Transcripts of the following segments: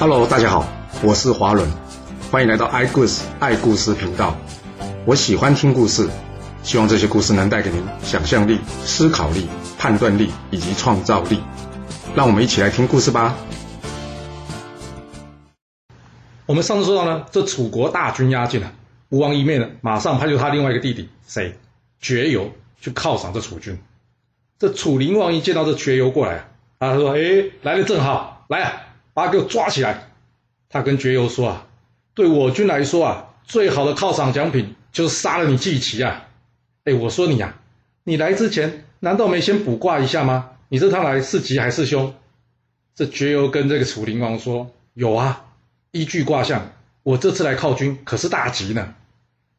Hello，大家好，我是华伦，欢迎来到爱故事爱故事频道。我喜欢听故事，希望这些故事能带给您想象力、思考力、判断力以及创造力。让我们一起来听故事吧。我们上次说到呢，这楚国大军压境了，吴王一面呢，马上派出他另外一个弟弟谁，绝游去犒赏这楚军。这楚灵王一见到这绝游过来，啊他说：“哎，来的正好，来啊，把他给我抓起来。”他跟绝游说：“啊，对我军来说啊，最好的犒赏奖品就是杀了你季齐啊！哎，我说你啊，你来之前难道没先卜卦一下吗？你这趟来是吉还是凶？”这绝游跟这个楚灵王说：“有啊。”依据卦象，我这次来犒军可是大吉呢。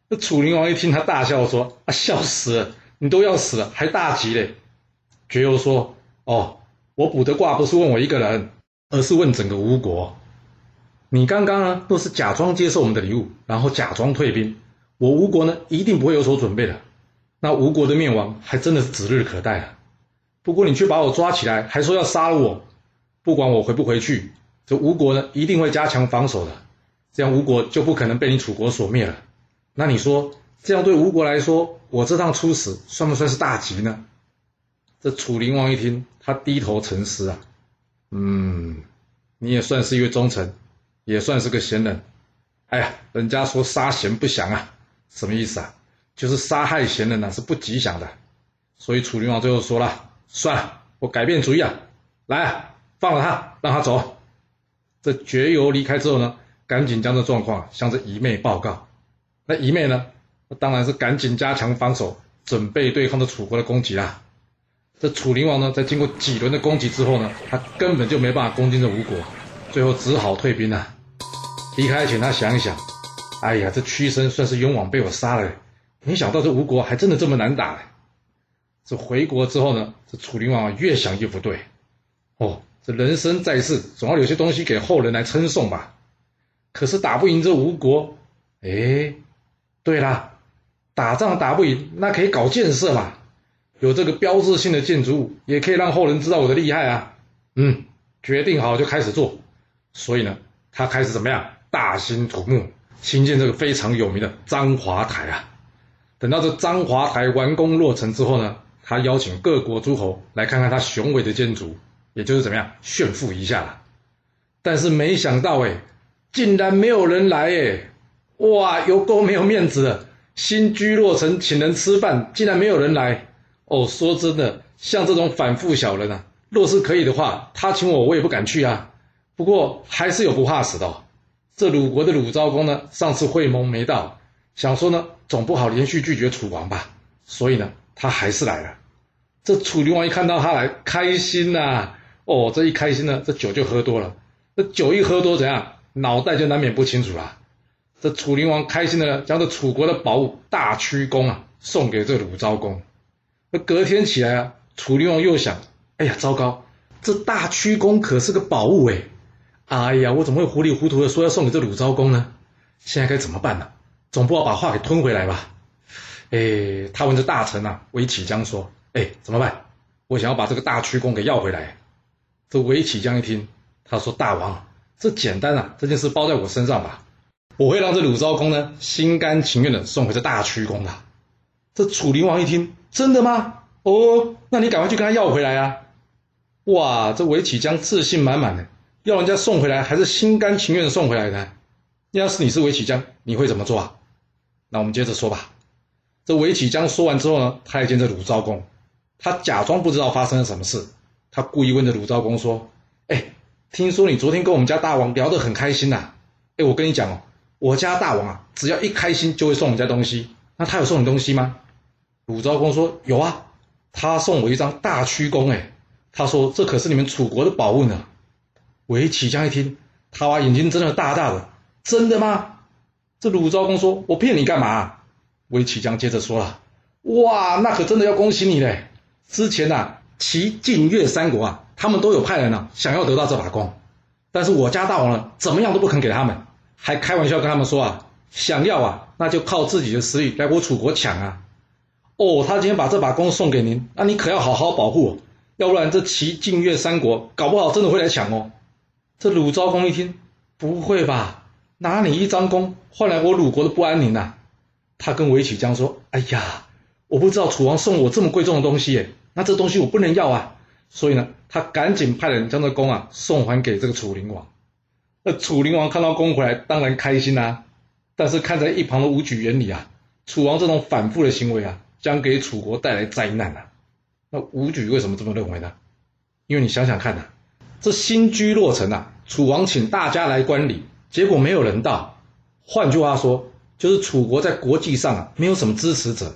那楚灵王一听，他大笑说：“啊，笑死了！你都要死了，还大吉嘞？”绝游说：“哦，我卜的卦不是问我一个人，而是问整个吴国。你刚刚呢，都是假装接受我们的礼物，然后假装退兵。我吴国呢，一定不会有所准备的。那吴国的灭亡，还真的是指日可待了。不过你却把我抓起来，还说要杀了我，不管我回不回去。”这吴国呢，一定会加强防守的，这样吴国就不可能被你楚国所灭了。那你说，这样对吴国来说，我这趟出使算不算是大吉呢？这楚灵王一听，他低头沉思啊，嗯，你也算是一位忠臣，也算是个贤人。哎呀，人家说杀贤不祥啊，什么意思啊？就是杀害贤人呢是不吉祥的。所以楚灵王最后说了，算了，我改变主意啊，来，放了他，让他走。这绝游离开之后呢，赶紧将这状况向这姨妹报告。那姨妹呢，当然是赶紧加强防守，准备对抗这楚国的攻击啦。这楚灵王呢，在经过几轮的攻击之后呢，他根本就没办法攻进这吴国，最后只好退兵了。离开前，他想一想，哎呀，这屈身算是勇往被我杀了，没想到这吴国还真的这么难打。这回国之后呢，这楚灵王，越想越不对，哦。这人生在世，总要有些东西给后人来称颂吧。可是打不赢这吴国，哎，对啦，打仗打不赢，那可以搞建设嘛。有这个标志性的建筑物，也可以让后人知道我的厉害啊。嗯，决定好就开始做。所以呢，他开始怎么样？大兴土木，兴建这个非常有名的章华台啊。等到这章华台完工落成之后呢，他邀请各国诸侯来看看他雄伟的建筑。也就是怎么样炫富一下了，但是没想到哎，竟然没有人来哎，哇，有够没有面子的！新居落成，请人吃饭，竟然没有人来哦。说真的，像这种反复小人啊，若是可以的话，他请我，我也不敢去啊。不过还是有不怕死的。这鲁国的鲁昭公呢，上次会盟没到，想说呢，总不好连续拒绝楚王吧，所以呢，他还是来了。这楚灵王一看到他来，开心呐。哦，这一开心呢，这酒就喝多了。这酒一喝多，怎样？脑袋就难免不清楚了。这楚灵王开心的将这楚国的宝物大曲弓啊送给这鲁昭公。那隔天起来啊，楚灵王又想：哎呀，糟糕，这大曲弓可是个宝物哎！哎呀，我怎么会糊里糊涂的说要送给这鲁昭公呢？现在该怎么办呢？总不好把话给吞回来吧？哎，他问这大臣啊，韦启江说：哎，怎么办？我想要把这个大曲弓给要回来。这韦启江一听，他说：“大王，这简单啊，这件事包在我身上吧，我会让这鲁昭公呢心甘情愿的送回这大曲宫的。”这楚灵王一听，真的吗？哦，那你赶快去跟他要回来啊！哇，这韦启江自信满满的，要人家送回来，还是心甘情愿的送回来的。要是你是韦启江，你会怎么做啊？那我们接着说吧。这韦启江说完之后呢，他见这鲁昭公，他假装不知道发生了什么事。他故意问着鲁昭公说：“哎，听说你昨天跟我们家大王聊得很开心呐？哎，我跟你讲哦，我家大王啊，只要一开心就会送我们家东西。那他有送你东西吗？”鲁昭公说：“有啊，他送我一张大曲弓。哎，他说这可是你们楚国的宝物呢。”韦启江一听，他把眼睛睁得大大的：“真的吗？”这鲁昭公说：“我骗你干嘛？”韦启江接着说了：“哇，那可真的要恭喜你嘞！之前呐。”齐、晋、越三国啊，他们都有派人呢，想要得到这把弓，但是我家大王呢，怎么样都不肯给他们，还开玩笑跟他们说啊，想要啊，那就靠自己的实力来我楚国抢啊。哦，他今天把这把弓送给您，那你可要好好保护，要不然这齐、晋、越三国搞不好真的会来抢哦。这鲁昭公一听，不会吧？拿你一张弓换来我鲁国的不安宁呐？他跟韦启江说：“哎呀，我不知道楚王送我这么贵重的东西耶，那这东西我不能要啊。”所以呢，他赶紧派人将这弓啊送还给这个楚灵王。那楚灵王看到弓回来，当然开心啦。但是看在一旁的武举眼里啊，楚王这种反复的行为啊，将给楚国带来灾难啊。那武举为什么这么认为呢？因为你想想看呐，这新居落成啊，楚王请大家来观礼，结果没有人到。换句话说，就是楚国在国际上啊没有什么支持者。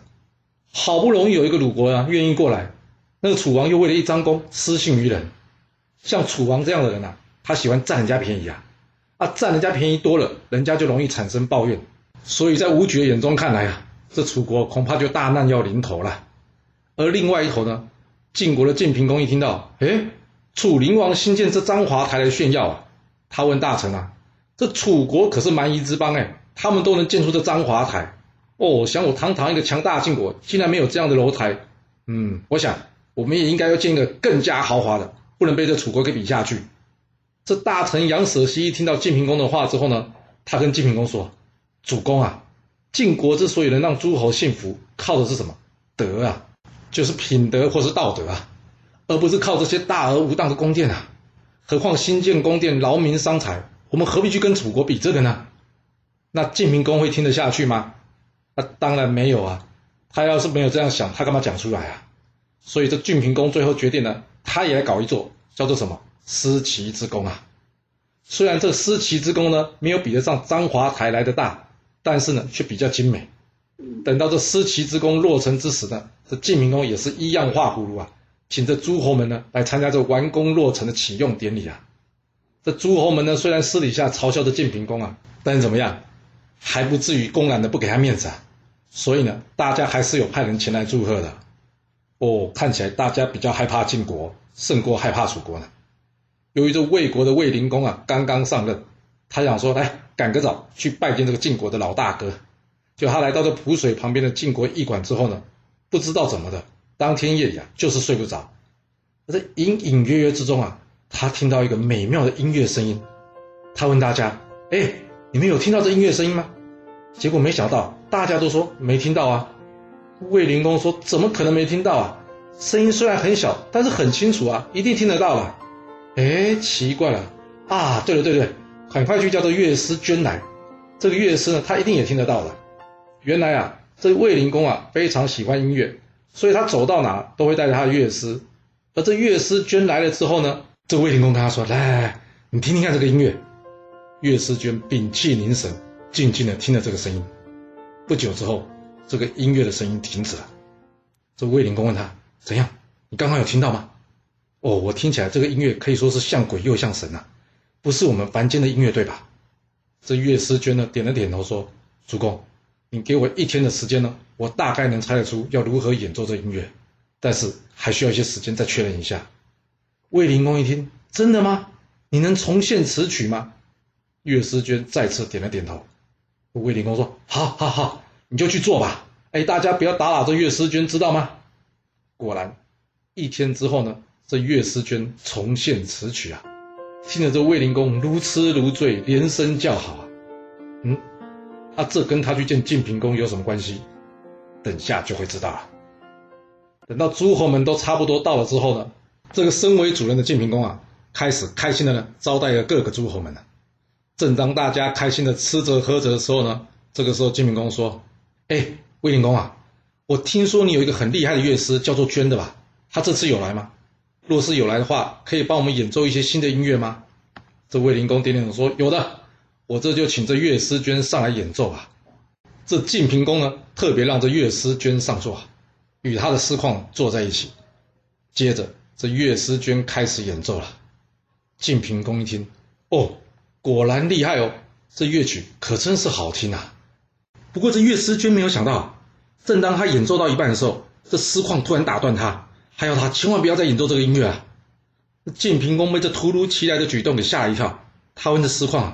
好不容易有一个鲁国啊愿意过来，那个楚王又为了一张弓失信于人。像楚王这样的人啊，他喜欢占人家便宜啊。啊，占人家便宜多了，人家就容易产生抱怨，所以在武举的眼中看来啊，这楚国恐怕就大难要临头了。而另外一头呢，晋国的晋平公一听到，哎，楚灵王新建这章华台来炫耀啊，他问大臣啊，这楚国可是蛮夷之邦哎，他们都能建出这章华台，哦，想我堂堂一个强大晋国，竟然没有这样的楼台，嗯，我想我们也应该要建一个更加豪华的，不能被这楚国给比下去。这大臣杨舍西一听到晋平公的话之后呢，他跟晋平公说：“主公啊，晋国之所以能让诸侯信服，靠的是什么？德啊，就是品德或是道德啊，而不是靠这些大而无当的宫殿啊。何况新建宫殿劳民伤财，我们何必去跟楚国比这个呢？那晋平公会听得下去吗？那当然没有啊。他要是没有这样想，他干嘛讲出来啊？所以这晋平公最后决定呢，他也来搞一座，叫做什么？”思齐之宫啊，虽然这思齐之功呢没有比得上章华台来的大，但是呢却比较精美。等到这思齐之功落成之时呢，这晋平公也是一样画葫芦啊，请这诸侯们呢来参加这完工落成的启用典礼啊。这诸侯们呢虽然私底下嘲笑这晋平公啊，但是怎么样，还不至于公然的不给他面子啊。所以呢，大家还是有派人前来祝贺的。哦，看起来大家比较害怕晋国，胜过害怕楚国呢。由于这魏国的魏灵公啊刚刚上任，他想说来赶个早去拜见这个晋国的老大哥。就他来到这濮水旁边的晋国驿馆之后呢，不知道怎么的，当天夜里啊就是睡不着。在隐隐约约之中啊，他听到一个美妙的音乐声音。他问大家：“哎，你们有听到这音乐声音吗？”结果没想到大家都说没听到啊。魏灵公说：“怎么可能没听到啊？声音虽然很小，但是很清楚啊，一定听得到了。”哎，奇怪了啊！对了对对，很快就叫这乐师捐来。这个乐师呢，他一定也听得到的。原来啊，这卫灵公啊非常喜欢音乐，所以他走到哪都会带着他的乐师。而这乐师捐来了之后呢，这卫灵公跟他说：“来来来，你听听看这个音乐。”乐师捐屏气凝神，静静的听着这个声音。不久之后，这个音乐的声音停止了。这卫灵公问他：“怎样？你刚刚有听到吗？”哦，我听起来这个音乐可以说是像鬼又像神呐，不是我们凡间的音乐对吧？这乐师娟呢点了点头说：“主公，你给我一天的时间呢，我大概能猜得出要如何演奏这音乐，但是还需要一些时间再确认一下。”魏灵公一听，真的吗？你能重现此曲吗？乐师娟再次点了点头。魏灵公说：“好，好，好，你就去做吧。哎，大家不要打扰这乐师娟，知道吗？”果然，一天之后呢。这乐师娟重现此曲啊，听着这卫灵公如痴如醉，连声叫好啊。嗯，啊，这跟他去见晋平公有什么关系？等下就会知道了。等到诸侯们都差不多到了之后呢，这个身为主人的晋平公啊，开始开心的呢招待了各个诸侯们呢。正当大家开心的吃着喝着的时候呢，这个时候晋平公说：“哎，卫灵公啊，我听说你有一个很厉害的乐师，叫做娟的吧？他这次有来吗？”若是有来的话，可以帮我们演奏一些新的音乐吗？这卫灵公点点头说：“有的，我这就请这乐师娟上来演奏啊。”这晋平公呢，特别让这乐师娟上座，与他的师旷坐在一起。接着，这乐师娟开始演奏了。晋平公一听，哦，果然厉害哦，这乐曲可真是好听啊。不过这乐师娟没有想到，正当他演奏到一半的时候，这师旷突然打断他。还有他千万不要再演奏这个音乐啊！晋平公被这突如其来的举动给吓了一跳。他问这师旷：“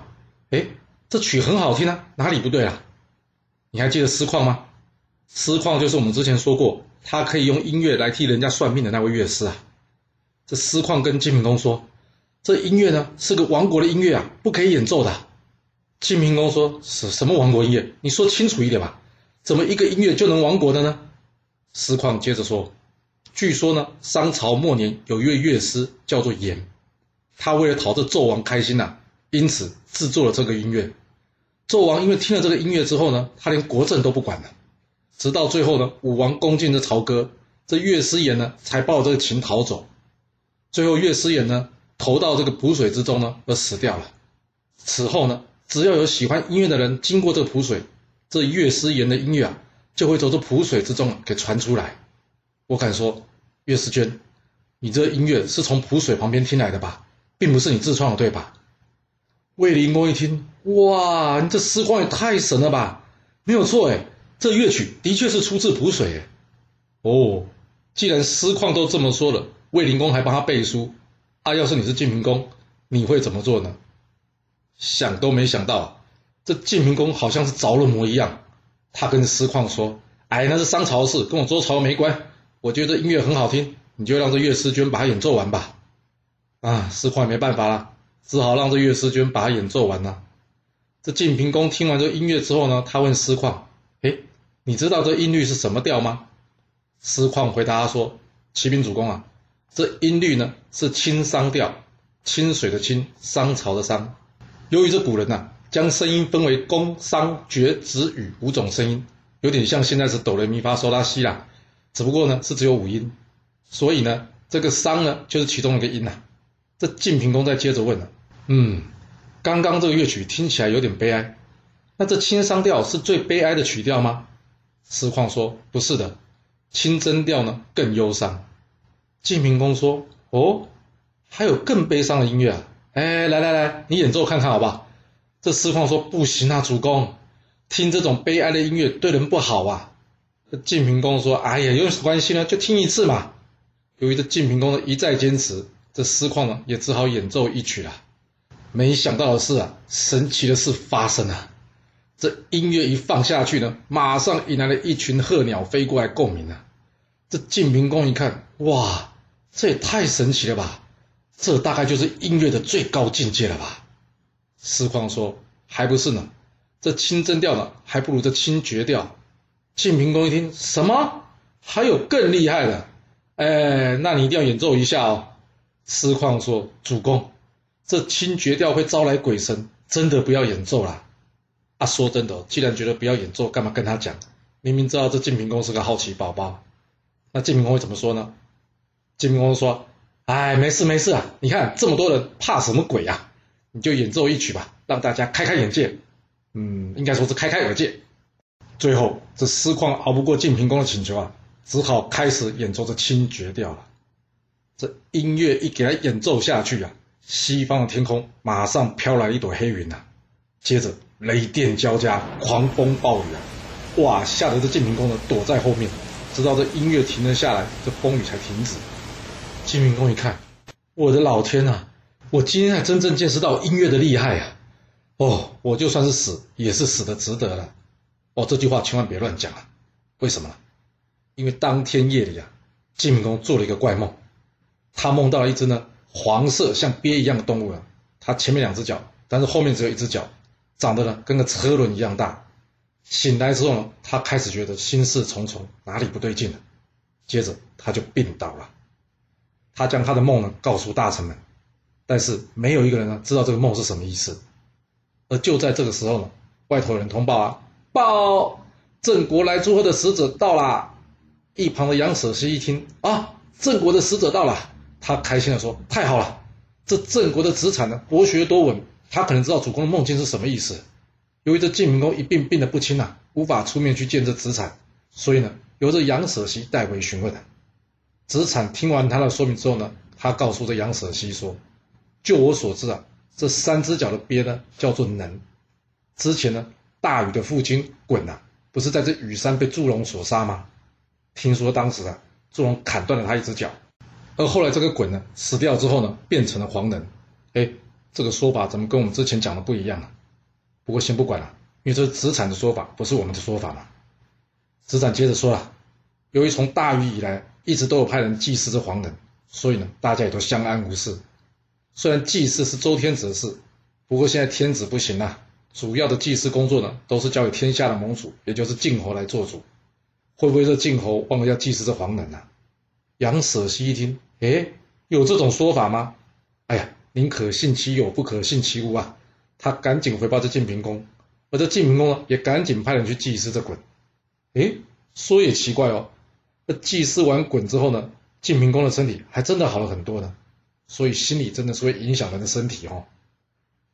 哎，这曲很好听啊，哪里不对啊？”你还记得师旷吗？师旷就是我们之前说过，他可以用音乐来替人家算命的那位乐师啊。这师旷跟晋平公说：“这音乐呢是个亡国的音乐啊，不可以演奏的。晋平公说：“什什么亡国音乐？你说清楚一点吧，怎么一个音乐就能亡国的呢？”司旷接着说：“据说呢，商朝末年有一位乐师叫做颜，他为了讨这纣王开心呐，因此制作了这个音乐。纣王因为听了这个音乐之后呢，他连国政都不管了，直到最后呢，武王攻进这朝歌，这乐师颜呢才抱这个琴逃走。最后乐师颜呢投到这个蒲水之中呢而死掉了。此后呢。”只要有喜欢音乐的人经过这个蒲水，这乐师言的音乐啊，就会从这蒲水之中给传出来。我敢说，岳思娟，你这音乐是从蒲水旁边听来的吧，并不是你自创的，对吧？魏灵公一听，哇，你这诗况也太神了吧！没有错，哎，这乐曲的确是出自蒲水，哎。哦，既然诗况都这么说了，魏灵公还帮他背书，啊，要是你是晋平公，你会怎么做呢？想都没想到，这晋平公好像是着了魔一样。他跟诗况说：“哎，那是商朝的事，跟我周朝没关。我觉得音乐很好听，你就让这乐师娟把它演奏完吧。”啊，司旷没办法了，只好让这乐师娟把它演奏完了。这晋平公听完这音乐之后呢，他问司旷：“哎，你知道这音律是什么调吗？”司旷回答他说：“启禀主公啊，这音律呢是清商调，清水的清，商朝的商。”由于这古人呐，将声音分为宫、商、角、徵、羽五种声音，有点像现在是哆来咪发嗦拉西啦，只不过呢是只有五音，所以呢这个商呢就是其中一个音呐。这晋平公再接着问了，嗯，刚刚这个乐曲听起来有点悲哀，那这清商调是最悲哀的曲调吗？司旷说不是的，清真调呢更忧伤。晋平公说哦，还有更悲伤的音乐啊。哎，来来来，你演奏看看好不好？这司旷说不行啊，主公，听这种悲哀的音乐对人不好啊。这晋平公说：“哎呀，有什么关系呢？就听一次嘛。”由于这晋平公的一再坚持，这司旷呢也只好演奏一曲了。没想到的是啊，神奇的事发生了。这音乐一放下去呢，马上引来了一群鹤鸟飞过来共鸣啊。这晋平公一看，哇，这也太神奇了吧！这大概就是音乐的最高境界了吧？司旷说：“还不是呢，这清真调呢，还不如这清绝调。”晋平公一听，什么？还有更厉害的？哎，那你一定要演奏一下哦。司旷说：“主公，这清绝调会招来鬼神，真的不要演奏啦。”啊，说真的，既然觉得不要演奏，干嘛跟他讲？明明知道这晋平公是个好奇宝宝。那晋平公会怎么说呢？晋平公说。哎，没事没事啊！你看这么多人，怕什么鬼呀？你就演奏一曲吧，让大家开开眼界。嗯，应该说是开开眼界。最后，这司旷熬不过晋平公的请求啊，只好开始演奏这清绝调了。这音乐一给他演奏下去啊，西方的天空马上飘来一朵黑云呐，接着雷电交加，狂风暴雨啊！哇，吓得这晋平公呢躲在后面，直到这音乐停了下来，这风雨才停止。晋平公一看，我的老天呐！我今天才真正见识到音乐的厉害呀！哦，我就算是死，也是死的值得了。哦，这句话千万别乱讲啊！为什么呢？因为当天夜里啊，晋平公做了一个怪梦，他梦到了一只呢黄色像鳖一样的动物啊，它前面两只脚，但是后面只有一只脚，长得呢跟个车轮一样大。醒来之后呢，他开始觉得心事重重，哪里不对劲了。接着他就病倒了。他将他的梦呢告诉大臣们，但是没有一个人呢知道这个梦是什么意思。而就在这个时候呢，外头人通报啊，报郑国来祝贺的使者到啦。一旁的杨舍西一听啊，郑国的使者到了，他开心的说：“太好了，这郑国的子产呢博学多闻，他可能知道主公的梦境是什么意思。由于这晋平公一病病得不轻呐，无法出面去见这子产，所以呢，由这杨舍西代为询问。”子产听完他的说明之后呢，他告诉这杨舍西说：“就我所知啊，这三只脚的鳖呢叫做能。之前呢，大禹的父亲鲧呐，不是在这羽山被祝融所杀吗？听说当时啊，祝融砍断了他一只脚，而后来这个鲧呢死掉之后呢，变成了黄能。哎，这个说法怎么跟我们之前讲的不一样啊？不过先不管了，因为这是子产的说法，不是我们的说法嘛。子产接着说了，由于从大禹以来。一直都有派人祭祀这黄人，所以呢，大家也都相安无事。虽然祭祀是周天子的事，不过现在天子不行了，主要的祭祀工作呢，都是交给天下的盟主，也就是晋侯来做主。会不会这晋侯忘了要祭祀这黄人呢？杨舍西一听，哎，有这种说法吗？哎呀，宁可信其有，不可信其无啊！他赶紧回报这晋平公，而这晋平公呢，也赶紧派人去祭祀这鲧。哎，说也奇怪哦，那祭祀完鲧之后呢，晋平公的身体还真的好了很多呢。所以心理真的是会影响人的身体哦。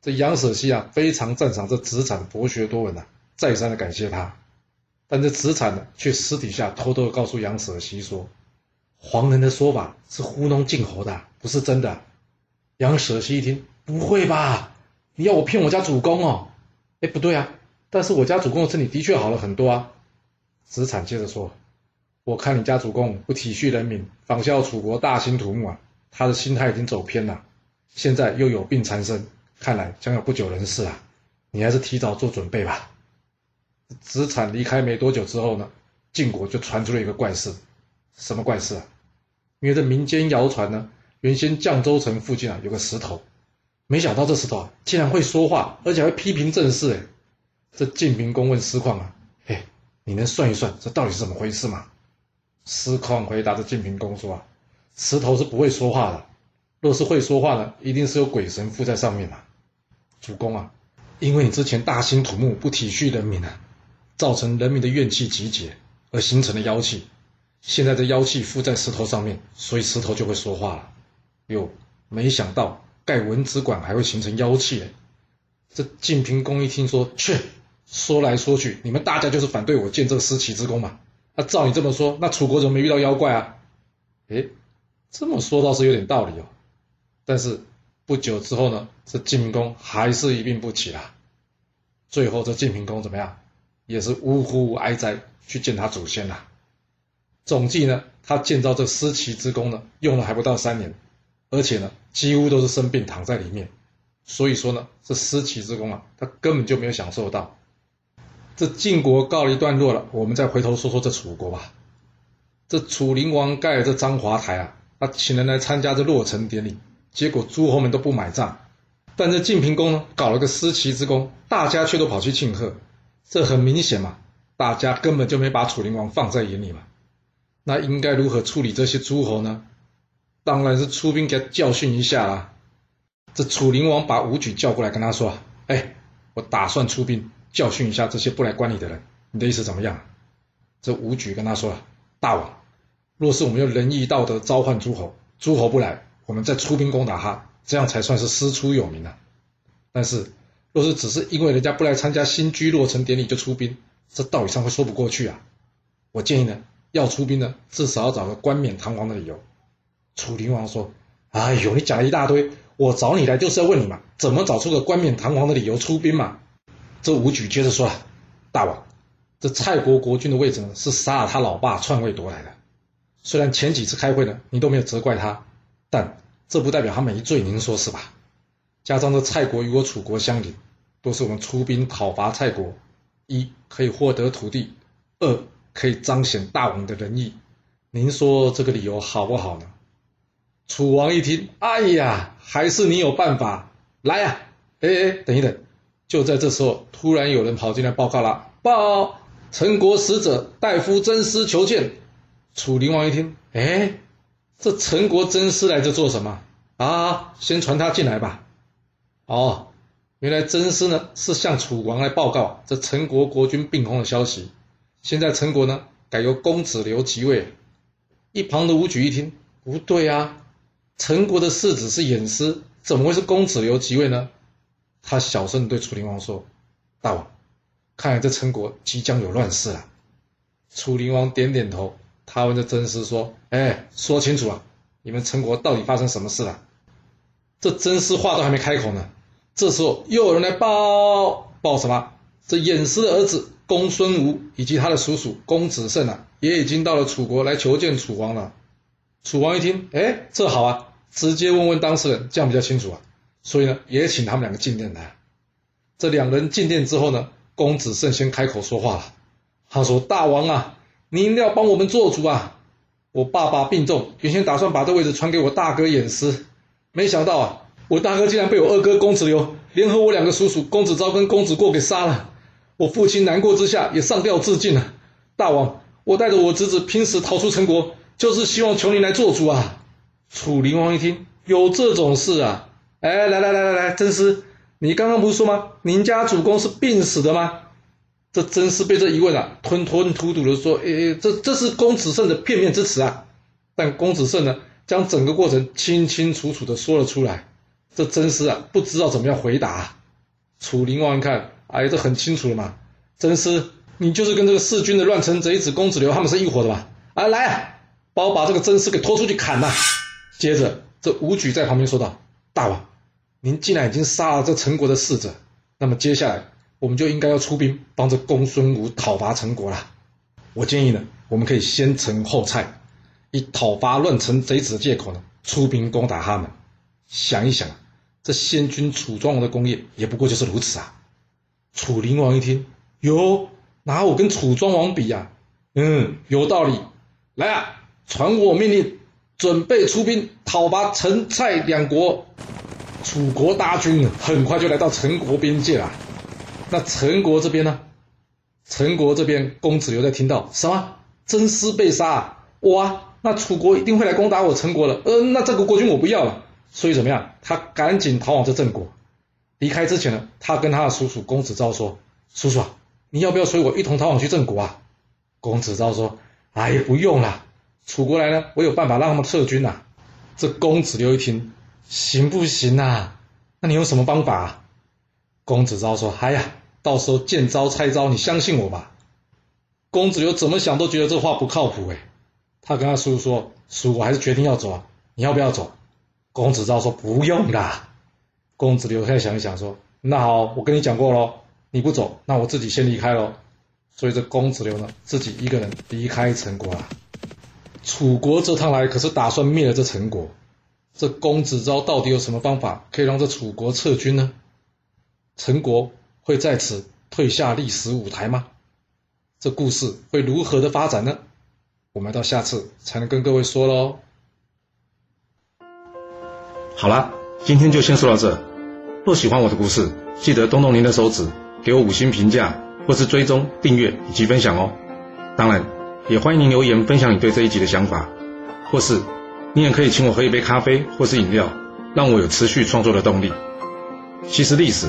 这杨舍西啊，非常赞赏这子产博学多闻呐，再三的感谢他。但这子产呢，却私底下偷偷的告诉杨舍西说，黄人的说法是糊弄晋侯的，不是真的。杨舍西一听，不会吧？你要我骗我家主公哦？哎，不对啊，但是我家主公的身体的确好了很多啊。子产接着说，我看你家主公不体恤人民，仿效楚国大兴土木啊。他的心态已经走偏了，现在又有病缠身，看来将要不久人世啊！你还是提早做准备吧。子产离开没多久之后呢，晋国就传出了一个怪事，什么怪事啊？因为这民间谣传呢，原先绛州城附近啊有个石头，没想到这石头啊竟然会说话，而且会批评政事。哎，这晋平公问师旷啊，嘿，你能算一算这到底是怎么回事吗？师旷回答着晋平公说啊。石头是不会说话的，若是会说话呢，一定是有鬼神附在上面嘛。主公啊，因为你之前大兴土木，不体恤人民啊，造成人民的怨气集结而形成的妖气，现在这妖气附在石头上面，所以石头就会说话了。哟，没想到盖文子馆还会形成妖气哎！这晋平公一听说，去，说来说去，你们大家就是反对我建这司棋之功嘛。那照你这么说，那楚国怎么没遇到妖怪啊？哎。这么说倒是有点道理哦，但是不久之后呢，这晋平公还是一病不起了。最后这晋平公怎么样，也是呜呼哀哉去见他祖先了。总计呢，他建造这司棋之功呢，用了还不到三年，而且呢，几乎都是生病躺在里面。所以说呢，这司棋之功啊，他根本就没有享受到。这晋国告一段落了，我们再回头说说这楚国吧。这楚灵王盖了这章华台啊。他请人来参加这落成典礼，结果诸侯们都不买账，但这晋平公呢搞了个司棋之功，大家却都跑去庆贺，这很明显嘛，大家根本就没把楚灵王放在眼里嘛。那应该如何处理这些诸侯呢？当然是出兵给他教训一下啦。这楚灵王把武举叫过来跟他说：“哎，我打算出兵教训一下这些不来观礼的人，你的意思怎么样？”这武举跟他说：“大王。”若是我们用仁义道德召唤诸侯，诸侯不来，我们再出兵攻打他，这样才算是师出有名啊。但是，若是只是因为人家不来参加新居落成典礼就出兵，这道理上会说不过去啊。我建议呢，要出兵呢，至少要找个冠冕堂皇的理由。楚灵王说：“哎呦，你讲了一大堆，我找你来就是要问你嘛，怎么找出个冠冕堂皇的理由出兵嘛？”这武举接着说：“大王，这蔡国国君的位置呢，是杀了他老爸篡位夺来的。”虽然前几次开会呢，你都没有责怪他，但这不代表他没罪，您说是吧？加上这蔡国与我楚国相邻，都是我们出兵讨伐蔡国，一可以获得土地，二可以彰显大王的仁义。您说这个理由好不好呢？楚王一听，哎呀，还是你有办法，来呀！哎哎，等一等，就在这时候，突然有人跑进来报告了，报陈国使者大夫真师求见。楚灵王一听，哎，这陈国真师来这做什么啊？先传他进来吧。哦，原来真师呢是向楚王来报告这陈国国君病空的消息。现在陈国呢改由公子刘即位。一旁的武举一听，不对啊，陈国的世子是偃师，怎么会是公子刘即位呢？他小声对楚灵王说：“大王，看来这陈国即将有乱世了。”楚灵王点点头。他问这真师说：“哎，说清楚啊，你们陈国到底发生什么事了？”这真师话都还没开口呢，这时候又有人来报报什么？这偃师的儿子公孙吴以及他的叔叔公子胜啊，也已经到了楚国来求见楚王了。楚王一听，哎，这好啊，直接问问当事人，这样比较清楚啊。所以呢，也请他们两个进殿来。这两人进殿之后呢，公子胜先开口说话了，他说：“大王啊。”你一定要帮我们做主啊！我爸爸病重，原先打算把这位置传给我大哥偃师，没想到啊，我大哥竟然被我二哥公子流联合我两个叔叔公子昭跟公子过给杀了。我父亲难过之下也上吊自尽了。大王，我带着我侄子拼死逃出陈国，就是希望求您来做主啊！楚灵王一听，有这种事啊？哎，来来来来来，真师，你刚刚不是说吗？您家主公是病死的吗？这真是被这一问啊，吞吞吐吐的说，诶，这这是公子胜的片面之词啊。但公子胜呢，将整个过程清清楚楚的说了出来。这真师啊，不知道怎么样回答。楚灵王一看，哎，这很清楚了嘛。真师，你就是跟这个弑君的乱臣贼子公子刘他们是一伙的吧？啊，来啊，帮我把这个真师给拖出去砍呐！接着，这武举在旁边说道：“大王，您既然已经杀了这陈国的使者，那么接下来。”我们就应该要出兵帮着公孙武讨伐陈国了。我建议呢，我们可以先陈后蔡，以讨伐乱臣贼子的借口呢，出兵攻打他们。想一想，这先君楚庄王的功业也不过就是如此啊。楚灵王一听，哟，拿我跟楚庄王比呀？嗯，有道理。来啊，传我命令，准备出兵讨伐陈蔡两国。楚国大军很快就来到陈国边界了。那陈国这边呢？陈国这边，公子刘在听到什么？真师被杀，哇！那楚国一定会来攻打我陈国了。呃，那这个国君我不要了。所以怎么样？他赶紧逃往这郑国。离开之前呢，他跟他的叔叔公子昭说：“叔叔啊，你要不要随我一同逃往去郑国啊？”公子昭说：“哎，不用了。楚国来了，我有办法让他们撤军呐。”这公子刘一听，行不行啊？那你用什么方法？公子昭说：“哎呀，到时候见招拆招，你相信我吧。”公子刘怎么想都觉得这话不靠谱哎。他跟他叔叔说：“叔，我还是决定要走啊，你要不要走？”公子昭说：“不用啦。”公子刘再想一想说：“那好，我跟你讲过喽，你不走，那我自己先离开喽。”所以这公子刘呢，自己一个人离开陈国了。楚国这趟来可是打算灭了这陈国。这公子昭到底有什么方法可以让这楚国撤军呢？陈国会在此退下历史舞台吗？这故事会如何的发展呢？我们到下次才能跟各位说喽。好了，今天就先说到这。若喜欢我的故事，记得动动您的手指，给我五星评价，或是追踪、订阅以及分享哦。当然，也欢迎您留言分享你对这一集的想法，或是你也可以请我喝一杯咖啡或是饮料，让我有持续创作的动力。其实历史。